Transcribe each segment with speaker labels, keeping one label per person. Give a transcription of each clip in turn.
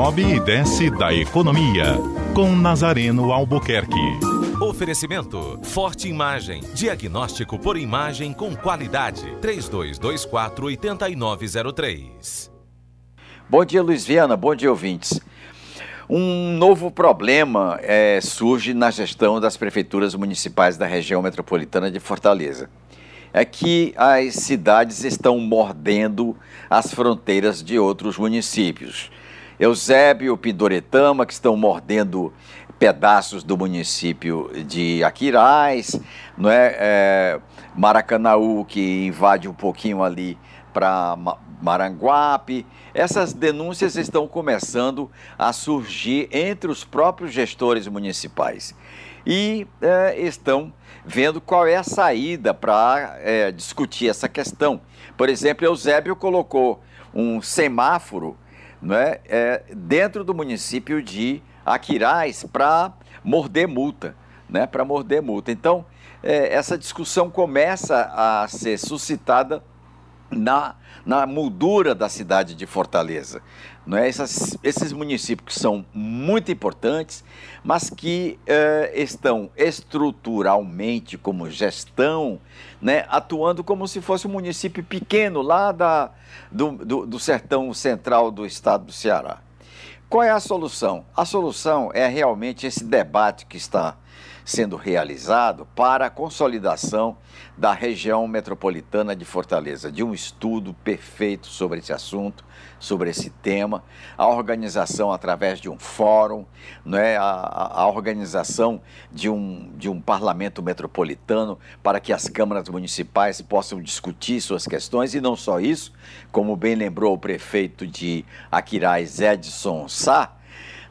Speaker 1: sobe e desce da economia. Com Nazareno Albuquerque.
Speaker 2: Oferecimento: Forte Imagem. Diagnóstico por imagem com qualidade. 3224-8903.
Speaker 3: Bom dia, Luiz Viana. Bom dia, ouvintes. Um novo problema é, surge na gestão das prefeituras municipais da região metropolitana de Fortaleza. É que as cidades estão mordendo as fronteiras de outros municípios. Eusébio, Pindoretama, que estão mordendo pedaços do município de Aquiraz, não é? é Maracanaú, que invade um pouquinho ali para Maranguape. Essas denúncias estão começando a surgir entre os próprios gestores municipais e é, estão vendo qual é a saída para é, discutir essa questão. Por exemplo, Eusébio colocou um semáforo não é, é dentro do município de Aquiraz para morder multa, né, para morder multa. Então, é, essa discussão começa a ser suscitada na, na moldura da cidade de Fortaleza. Não é? Essas, esses municípios que são muito importantes, mas que eh, estão estruturalmente, como gestão, né, atuando como se fosse um município pequeno lá da, do, do, do sertão central do estado do Ceará. Qual é a solução? A solução é realmente esse debate que está sendo realizado para a consolidação da região metropolitana de Fortaleza, de um estudo perfeito sobre esse assunto, sobre esse tema, a organização através de um fórum, não é? a, a organização de um, de um parlamento metropolitano para que as câmaras municipais possam discutir suas questões e não só isso, como bem lembrou o prefeito de Aquiraz, Edson Sá,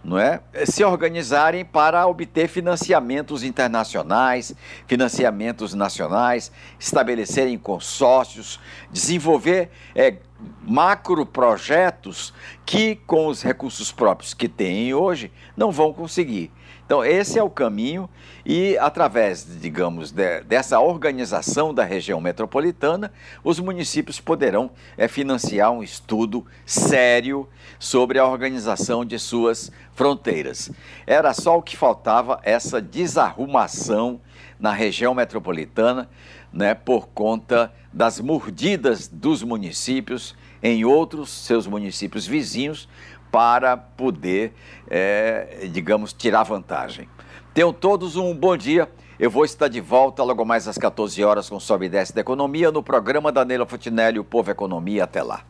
Speaker 3: não é? se organizarem para obter financiamentos internacionais, financiamentos nacionais, estabelecerem consórcios, desenvolver é, macro projetos que, com os recursos próprios que têm hoje, não vão conseguir. Então, esse é o caminho, e através, digamos, de, dessa organização da região metropolitana, os municípios poderão é, financiar um estudo sério sobre a organização de suas fronteiras. Era só o que faltava essa desarrumação na região metropolitana, né, por conta das mordidas dos municípios em outros seus municípios vizinhos para poder, é, digamos, tirar vantagem. Tenham todos um bom dia. Eu vou estar de volta logo mais às 14 horas com Sobe e Desce da Economia no programa da Neila Futinelli, o Povo Economia. Até lá.